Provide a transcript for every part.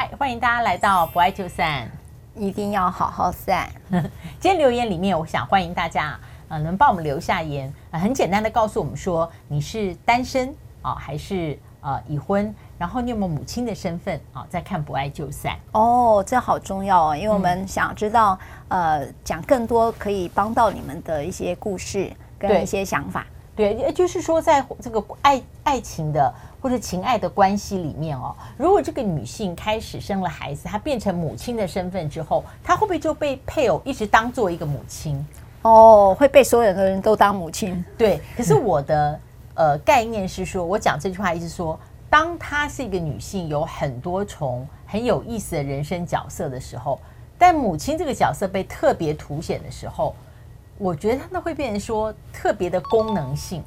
嗨，欢迎大家来到不爱就散，一定要好好散。今天留言里面，我想欢迎大家啊，能帮我们留下言，很简单的告诉我们说你是单身啊，还是呃已婚，然后你有没有母亲的身份啊？再看不爱就散哦，这好重要哦，因为我们想知道、嗯、呃，讲更多可以帮到你们的一些故事跟一些想法。对，也就是说，在这个爱爱情的或者情爱的关系里面哦，如果这个女性开始生了孩子，她变成母亲的身份之后，她会不会就被配偶一直当做一个母亲？哦，会被所有的人都当母亲？对。可是我的呃概念是说，我讲这句话意思说，当她是一个女性，有很多重很有意思的人生角色的时候，但母亲这个角色被特别凸显的时候。我觉得那会变成说特别的功能性，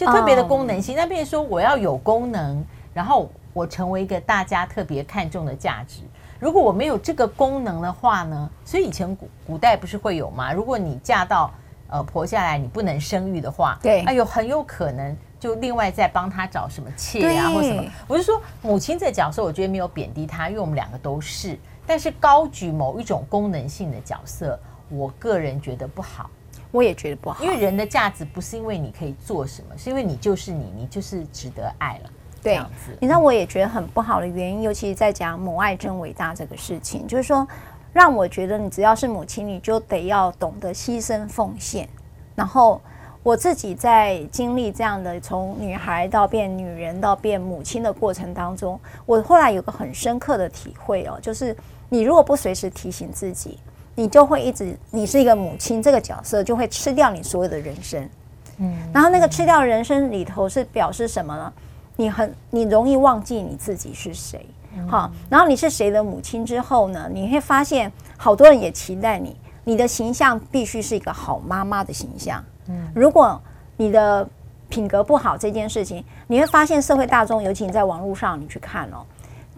就特别的功能性。那变成说我要有功能，然后我成为一个大家特别看重的价值。如果我没有这个功能的话呢？所以以前古古代不是会有吗？如果你嫁到呃婆家来，你不能生育的话，对，哎呦，很有可能就另外再帮他找什么妾啊或什么。我是说母亲这角色，我觉得没有贬低她，因为我们两个都是，但是高举某一种功能性的角色。我个人觉得不好，我也觉得不好，因为人的价值不是因为你可以做什么，是因为你就是你，你就是值得爱了。对。你知道我也觉得很不好的原因，尤其是在讲母爱真伟大这个事情，就是说，让我觉得你只要是母亲，你就得要懂得牺牲奉献。然后我自己在经历这样的从女孩到变女人到变母亲的过程当中，我后来有个很深刻的体会哦，就是你如果不随时提醒自己。你就会一直，你是一个母亲这个角色，就会吃掉你所有的人生。嗯，然后那个吃掉人生里头是表示什么呢？你很，你容易忘记你自己是谁。好，然后你是谁的母亲之后呢？你会发现好多人也期待你，你的形象必须是一个好妈妈的形象。嗯，如果你的品格不好这件事情，你会发现社会大众，尤其你在网络上，你去看哦。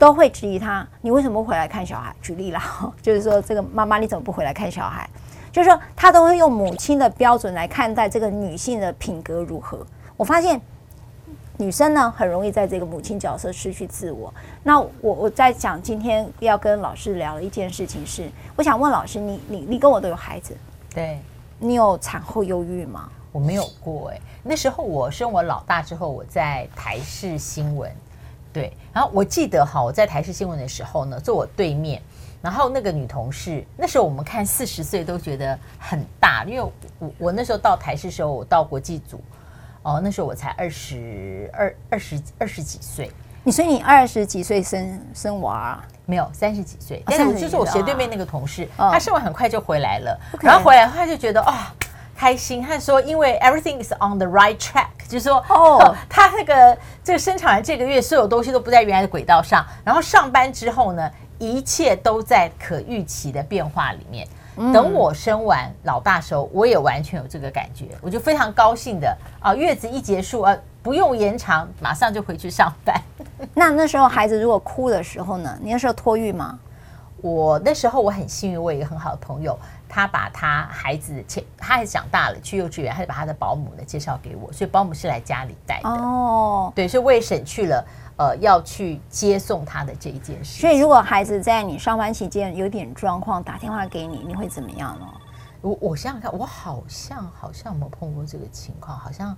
都会质疑他，你为什么不回来看小孩？举例啦，就是说这个妈妈你怎么不回来看小孩？就是说他都会用母亲的标准来看待这个女性的品格如何。我发现女生呢很容易在这个母亲角色失去自我。那我我在想今天要跟老师聊的一件事情是，我想问老师，你你你跟我都有孩子，对，你有产后忧郁吗？我没有过哎、欸，那时候我生我老大之后，我在台视新闻。对，然后我记得哈，我在台视新闻的时候呢，坐我对面，然后那个女同事，那时候我们看四十岁都觉得很大，因为我我那时候到台视的时候，我到国际组，哦，那时候我才二十二二十二十几岁。你说你二十几岁生生娃？没有，三十几岁。但是就是我斜对面那个同事，她生完很快就回来了，然后回来她就觉得啊。哦开心，他说：“因为 everything is on the right track，就是说，哦，他那个这个生产完这个月，所有东西都不在原来的轨道上。然后上班之后呢，一切都在可预期的变化里面。等我生完老大时候，我也完全有这个感觉，我就非常高兴的啊，月子一结束啊，不用延长，马上就回去上班。那那时候孩子如果哭的时候呢？你那时候托育吗？我那时候我很幸运，我有一个很好的朋友。”他把他孩子，他孩子长大了去幼稚园，他就把他的保姆呢介绍给我，所以保姆是来家里带的。哦，对，所以我也省去了呃要去接送他的这一件事。所以如果孩子在你上班期间有点状况，打电话给你，你会怎么样呢？我我想想看，我好像好像没有碰过这个情况，好像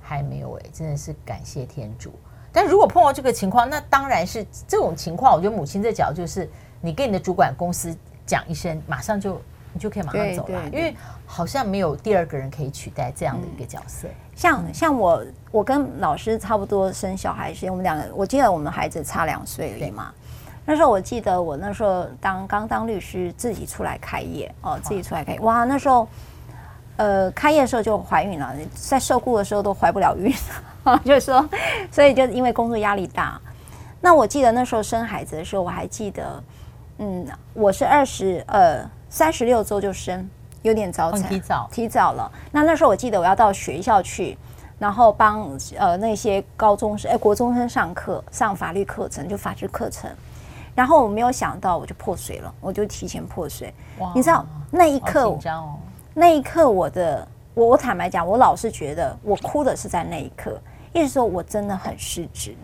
还没有哎、欸，真的是感谢天主。但如果碰到这个情况，那当然是这种情况，我觉得母亲这角就是你跟你的主管公司讲一声，马上就。你就可以马上走了，因为好像没有第二个人可以取代这样的一个角色。像像我，我跟老师差不多生小孩时，我们两个，我记得我们孩子差两岁而已嘛。那时候我记得我那时候当刚当律师，自己出来开业哦，自己出来开业。哇，那时候呃开业的时候就怀孕了，在受雇的时候都怀不了孕，就是说，所以就因为工作压力大。那我记得那时候生孩子的时候，我还记得，嗯，我是二十呃。三十六周就生，有点早产，提早提早了。那那时候我记得我要到学校去，然后帮呃那些高中生、哎国中生上课，上法律课程，就法制课程。然后我没有想到，我就破水了，我就提前破水。哇你知道那一刻，哦。那一刻，我的我我坦白讲，我老是觉得我哭的是在那一刻，意思说我真的很失职。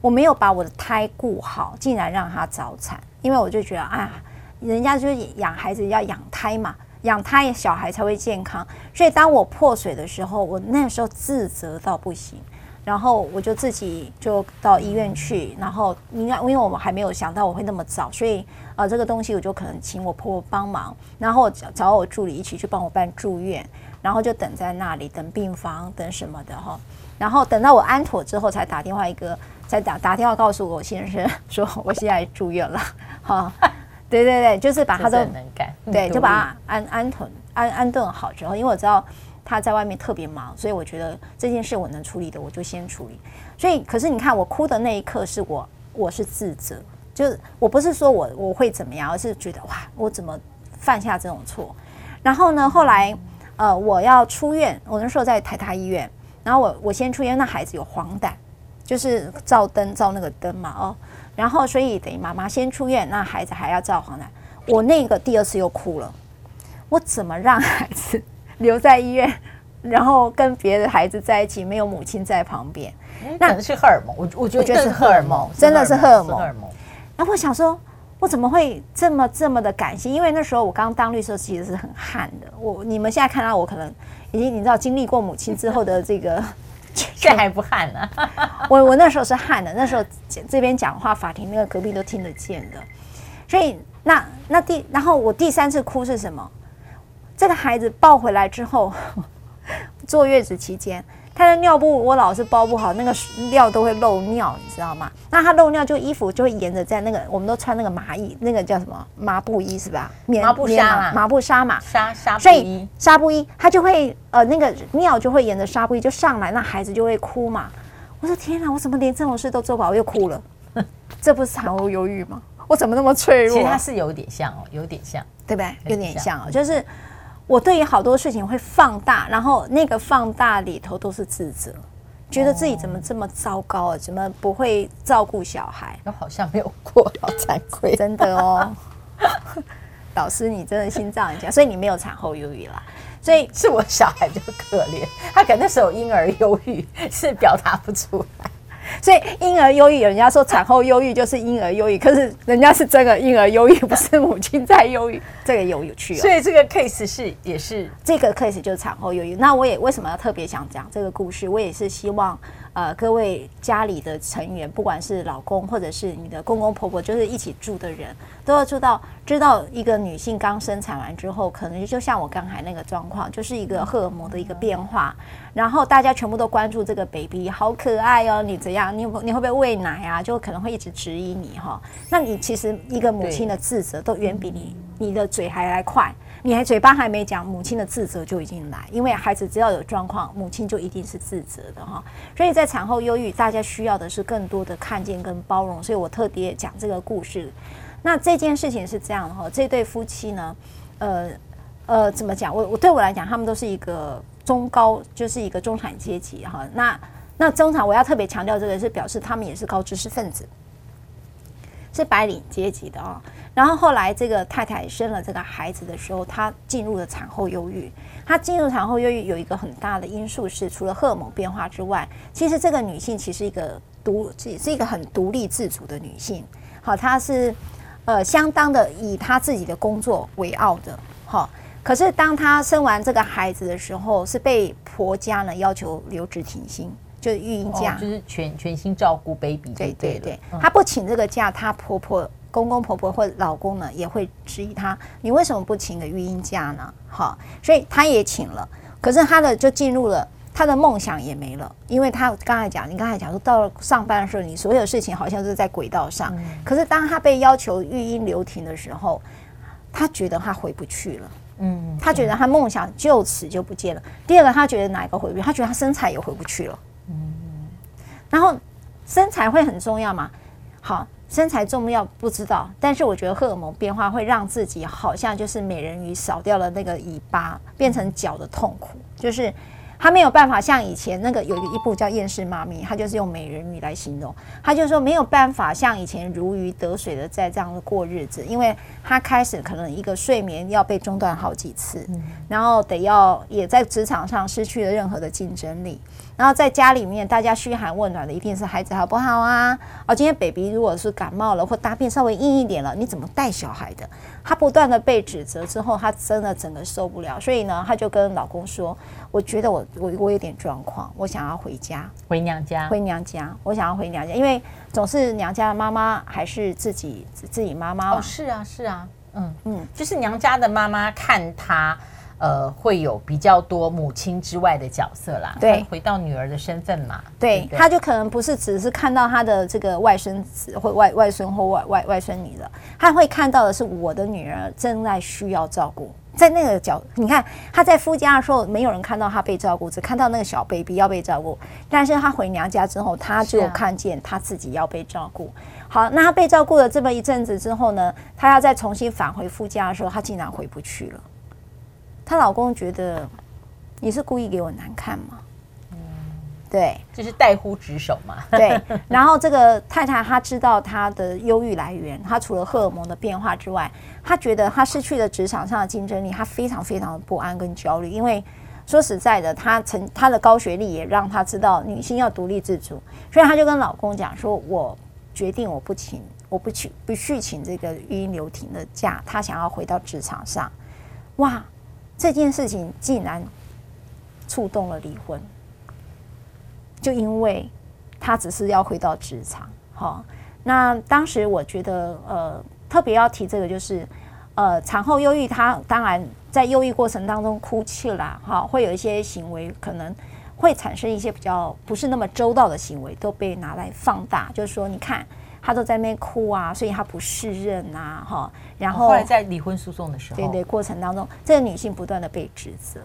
我没有把我的胎顾好，竟然让他早产，因为我就觉得，啊，人家就是养孩子要养胎嘛，养胎小孩才会健康。所以当我破水的时候，我那时候自责到不行。然后我就自己就到医院去，然后应该因为我们还没有想到我会那么早，所以呃这个东西我就可能请我婆婆帮忙，然后找找我助理一起去帮我办住院，然后就等在那里等病房等什么的哈，然后等到我安妥之后才打电话一个，才打打电话告诉我先生说我现在住院了，哈，对对对，就是把他都能干，对，就把他安安顿安安顿好之后，因为我知道。他在外面特别忙，所以我觉得这件事我能处理的，我就先处理。所以，可是你看，我哭的那一刻是我，我是自责，就是我不是说我我会怎么样，而是觉得哇，我怎么犯下这种错？然后呢，后来呃，我要出院，我那时候在台大医院，然后我我先出院，那孩子有黄疸，就是照灯照那个灯嘛，哦，然后所以等于妈妈先出院，那孩子还要照黄疸，我那个第二次又哭了，我怎么让孩子？留在医院，然后跟别的孩子在一起，没有母亲在旁边，那可能是荷尔蒙。我我觉得是荷尔蒙，真的是荷尔蒙。然后我想说，我怎么会这么这么的感性？因为那时候我刚当律师，其实是很悍的。我你们现在看到我，可能已经你知道经历过母亲之后的这个，这还不旱呢。我我那时候是旱的，那时候这边讲话，法庭那个隔壁都听得见的。所以那那第然后我第三次哭是什么？这个孩子抱回来之后，坐月子期间，他的尿布我老是包不好，那个尿都会漏尿，你知道吗？那他漏尿就衣服就会沿着在那个，我们都穿那个麻衣，那个叫什么麻布衣是吧？棉麻布纱嘛，麻布纱嘛，纱纱布衣，所以纱布衣，他就会呃那个尿就会沿着纱布衣就上来，那孩子就会哭嘛。我说天哪，我怎么连这种事都做不好，我又哭了？这不是产后忧郁吗？我怎么那么脆弱？其实他是有点像哦，有点像，对不对？有点像哦，就是。我对于好多事情会放大，然后那个放大里头都是自责，觉得自己怎么这么糟糕啊？怎么不会照顾小孩？我好像没有过，好惭愧，真的哦。老师，你真的心脏很强，所以你没有产后忧郁啦。所以是我小孩就可怜，他可能那时候婴儿忧郁是表达不出来。所以婴儿忧郁，人家说产后忧郁就是婴儿忧郁，可是人家是真的婴儿忧郁，不是母亲在忧郁，这个有有趣哦。所以这个 case 是也是这个 case 就是产后忧郁。那我也为什么要特别想讲这个故事？我也是希望。呃，各位家里的成员，不管是老公或者是你的公公婆婆，就是一起住的人，都要知道，知道一个女性刚生产完之后，可能就像我刚才那个状况，就是一个荷尔蒙的一个变化，然后大家全部都关注这个 baby，好可爱哦，你怎样？你你会不会喂奶啊？就可能会一直质疑你哈。那你其实一个母亲的自责，都远比你你的嘴还来快。你还嘴巴还没讲，母亲的自责就已经来，因为孩子只要有状况，母亲就一定是自责的哈。所以在产后忧郁，大家需要的是更多的看见跟包容。所以我特别讲这个故事。那这件事情是这样的哈，这对夫妻呢，呃呃，怎么讲？我我对我来讲，他们都是一个中高，就是一个中产阶级哈。那那中产，我要特别强调这个，是表示他们也是高知识分子，是白领阶级的啊。然后后来，这个太太生了这个孩子的时候，她进入了产后忧郁。她进入产后忧郁有一个很大的因素是，除了荷尔蒙变化之外，其实这个女性其实一个独，是一个很独立自主的女性。好，她是呃相当的以她自己的工作为傲的。好，可是当她生完这个孩子的时候，是被婆家呢要求留职停薪，就是育婴假，哦，就是全全心照顾 baby 对。对对对，她不请这个假，她婆婆。公公婆婆或老公呢，也会质疑她，你为什么不请个育婴假呢？好，所以她也请了，可是她的就进入了他的梦想也没了，因为他刚才讲，你刚才讲说到了上班的时候，你所有事情好像是在轨道上，嗯、可是当他被要求育婴留停的时候，他觉得他回不去了，嗯，他觉得他梦想就此就不见了。第二个，他觉得哪一个回不去？他觉得他身材也回不去了，嗯，然后身材会很重要吗？好。身材重要不知道，但是我觉得荷尔蒙变化会让自己好像就是美人鱼少掉了那个尾巴，变成脚的痛苦，就是他没有办法像以前那个有一部叫《厌世妈咪》，他就是用美人鱼来形容，他就说没有办法像以前如鱼得水的在这样的过日子，因为他开始可能一个睡眠要被中断好几次，然后得要也在职场上失去了任何的竞争力。然后在家里面，大家嘘寒问暖的一定是孩子好不好啊？哦，今天 baby 如果是感冒了或大便稍微硬一点了，你怎么带小孩的？她不断的被指责之后，她真的整个受不了，所以呢，她就跟老公说：“我觉得我我我有点状况，我想要回家，回娘家，回娘家，我想要回娘家，因为总是娘家的妈妈还是自己自己妈妈。”哦，是啊，是啊，嗯嗯，就是娘家的妈妈看她。呃，会有比较多母亲之外的角色啦。对，回到女儿的身份嘛。对，他就可能不是只是看到他的这个外孙子或外外孙或外外外孙女了，他会看到的是我的女儿正在需要照顾。在那个角，你看他在夫家的时候，没有人看到他被照顾，只看到那个小 baby 要被照顾。但是他回娘家之后，他就看见他自己要被照顾。好，那他被照顾了这么一阵子之后呢，他要再重新返回夫家的时候，他竟然回不去了。她老公觉得你是故意给我难看吗？嗯，对，就是代呼职守嘛。对，然后这个太太她知道她的忧郁来源，她除了荷尔蒙的变化之外，她觉得她失去了职场上的竞争力，她非常非常的不安跟焦虑。因为说实在的，她曾她的高学历也让她知道女性要独立自主，所以她就跟老公讲说：“我决定我不请，我不去不续请这个育婴留停的假，她想要回到职场上。”哇！这件事情竟然触动了离婚，就因为他只是要回到职场。好，那当时我觉得，呃，特别要提这个，就是，呃，产后忧郁，他当然在忧郁过程当中哭泣啦，哈，会有一些行为可能会产生一些比较不是那么周到的行为，都被拿来放大，就是说，你看。他都在那边哭啊，所以他不适任啊，哈。然后后来在离婚诉讼的时候，对对，过程当中，这个女性不断的被指责，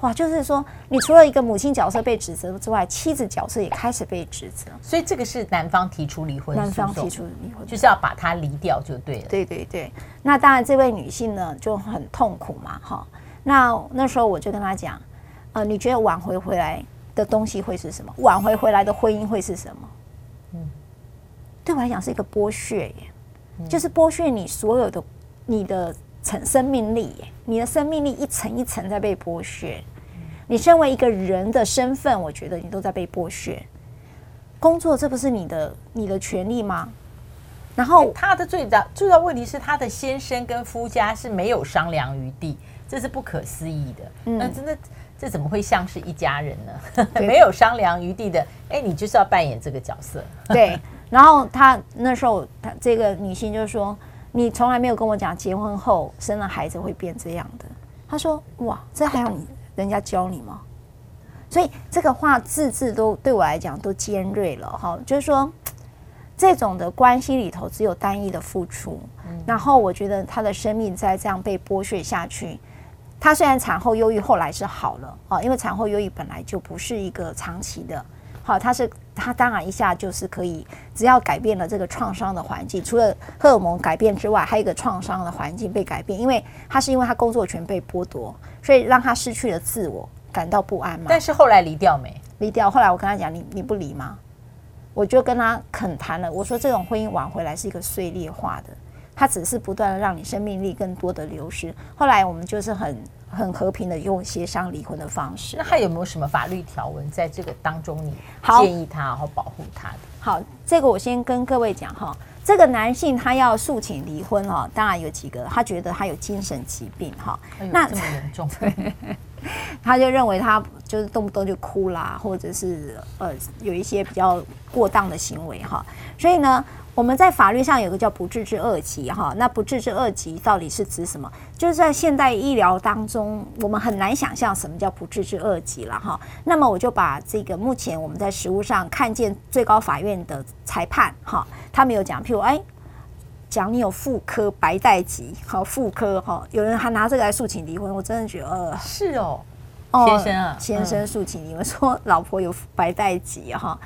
哇，就是说，你除了一个母亲角色被指责之外，妻子角色也开始被指责。所以这个是男方提出离婚，男方提出离婚，就是要把他离掉就对了。对对对，那当然这位女性呢就很痛苦嘛，哈。那那时候我就跟她讲，呃，你觉得挽回回来的东西会是什么？挽回回来的婚姻会是什么？嗯。对我来讲是一个剥削耶，就是剥削你所有的你的层生命力耶，你的生命力一层一层在被剥削。你身为一个人的身份，我觉得你都在被剥削。工作这不是你的你的权利吗？然后他的最大最大问题是他的先生跟夫家是没有商量余地，这是不可思议的。那真的这怎么会像是一家人呢？没有商量余地的，哎，你就是要扮演这个角色。对。然后他那时候，他这个女性就说：“你从来没有跟我讲结婚后生了孩子会变这样的。”他说：“哇，这还要你人家教你吗？”所以这个话字字都对我来讲都尖锐了哈。就是说，这种的关系里头只有单一的付出，然后我觉得他的生命在这样被剥削下去。他虽然产后忧郁后来是好了啊，因为产后忧郁本来就不是一个长期的。好，他是他当然一下就是可以，只要改变了这个创伤的环境，除了荷尔蒙改变之外，还有一个创伤的环境被改变，因为他是因为他工作权被剥夺，所以让他失去了自我，感到不安嘛。但是后来离掉没？离掉。后来我跟他讲，你你不离吗？我就跟他恳谈了，我说这种婚姻挽回来是一个碎裂化的，它只是不断的让你生命力更多的流失。后来我们就是很。很和平的用协商离婚的方式。那还有没有什么法律条文在这个当中？你建议他，然后保护他的？好，这个我先跟各位讲哈。这个男性他要诉请离婚哈，当然有几个，他觉得他有精神疾病哈。那这么严重？他就认为他就是动不动就哭啦，或者是呃有一些比较过当的行为哈。所以呢。我们在法律上有个叫不治之恶疾哈，那不治之恶疾到底是指什么？就是在现代医疗当中，我们很难想象什么叫不治之恶疾了哈。那么我就把这个目前我们在实务上看见最高法院的裁判哈，他们有讲，譬如哎，讲你有妇科白带疾，好妇科哈，有人还拿这个来诉请离婚，我真的觉得呃是哦，先生啊，先生诉请离婚，说老婆有白带疾哈，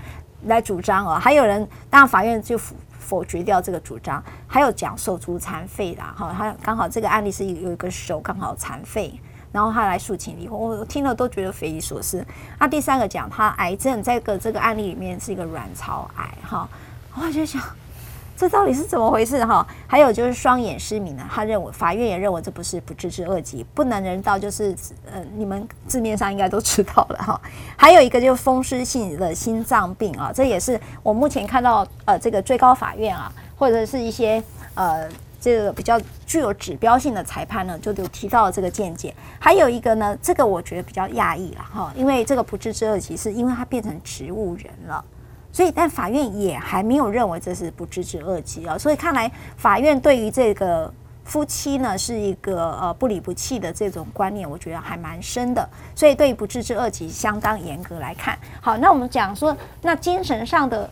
来主张哦，还有人当然法院就。否否决掉这个主张，还有讲手足残废的哈，他刚好这个案例是有一个手刚好残废，然后他来诉请离婚，我听了都觉得匪夷所思。那第三个讲他癌症，在个这个案例里面是一个卵巢癌哈，我就想这到底是怎么回事哈？还有就是双眼失明呢，他认为法院也认为这不是不治之恶疾，不能人道，就是呃，你们字面上应该都知道了哈。还有一个就是风湿性的心脏病啊，这也是我目前看到呃这个最高法院啊，或者是一些呃这个比较具有指标性的裁判呢，就有提到这个见解。还有一个呢，这个我觉得比较讶异了哈，因为这个不治之恶疾是因为它变成植物人了。所以，但法院也还没有认为这是不治之恶疾啊。所以看来，法院对于这个夫妻呢，是一个呃不离不弃的这种观念，我觉得还蛮深的。所以，对于不治之恶疾相当严格来看。好，那我们讲说，那精神上的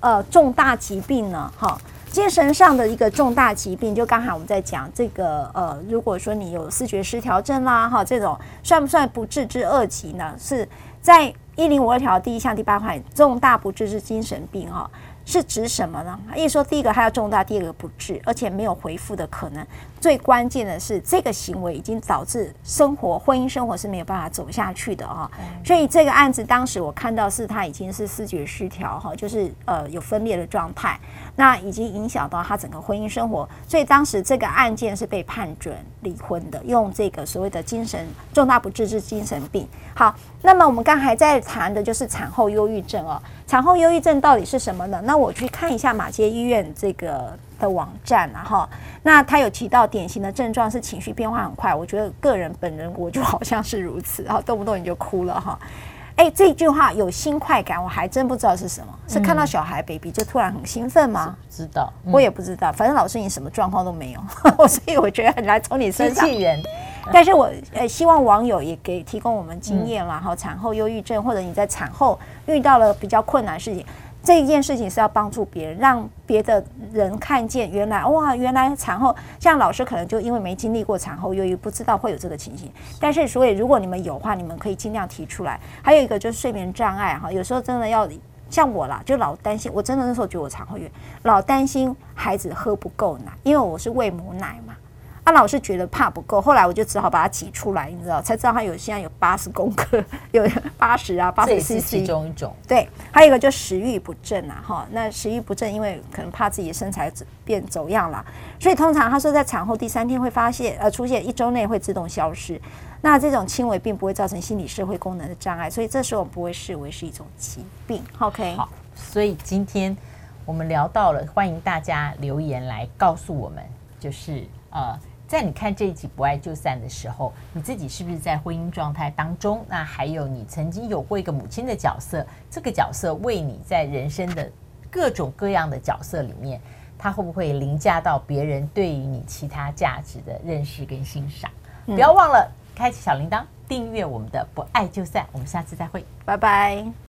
呃重大疾病呢？哈，精神上的一个重大疾病，就刚才我们在讲这个呃，如果说你有视觉失调症啦，哈，这种算不算不治之恶疾呢？是在。一零五二条第一项第八款，重大不治之精神病，哈，是指什么呢？意思说，第一个它要重大，第二个不治，而且没有回复的可能。最关键的是，这个行为已经导致生活、婚姻生活是没有办法走下去的啊。所以这个案子当时我看到是他已经是视觉失调，哈，就是呃有分裂的状态，那已经影响到他整个婚姻生活。所以当时这个案件是被判准离婚的，用这个所谓的精神重大不治之精神病。好，那么我们刚才在谈的就是产后忧郁症哦。产后忧郁症到底是什么呢？那我去看一下马街医院这个的网站啊，哈，那他有提到典型的症状是情绪变化很快，我觉得个人本人我就好像是如此，然后动不动你就哭了哈。哎，这句话有新快感，我还真不知道是什么，是看到小孩 baby 就突然很兴奋吗？知道，我也不知道，反正老师你什么状况都没有，所以我觉得很难从你身上。机器人。但是我呃希望网友也给提供我们经验啦，哈，产后忧郁症或者你在产后遇到了比较困难的事情，这一件事情是要帮助别人，让别的人看见原来哇，原来产后像老师可能就因为没经历过产后忧郁，不知道会有这个情形。但是所以如果你们有话，你们可以尽量提出来。还有一个就是睡眠障碍哈，有时候真的要像我啦，就老担心，我真的那时候觉得我产后忧郁，老担心孩子喝不够奶，因为我是喂母奶嘛。他老是觉得怕不够，后来我就只好把它挤出来，你知道，才知道他有现在有八十公克，有 八十啊，八十 cc。其中一种。对，还有一个就食欲不振啊，哈，那食欲不振，因为可能怕自己的身材变走样了，所以通常他说在产后第三天会发现，呃，出现一周内会自动消失。那这种轻微并不会造成心理社会功能的障碍，所以这时候我们不会视为是一种疾病。OK，好，所以今天我们聊到了，欢迎大家留言来告诉我们，就是呃。在你看这一集《不爱就散》的时候，你自己是不是在婚姻状态当中？那还有你曾经有过一个母亲的角色，这个角色为你在人生的各种各样的角色里面，它会不会凌驾到别人对于你其他价值的认识跟欣赏？不要忘了开启小铃铛，订阅我们的《不爱就散》，我们下次再会，拜拜。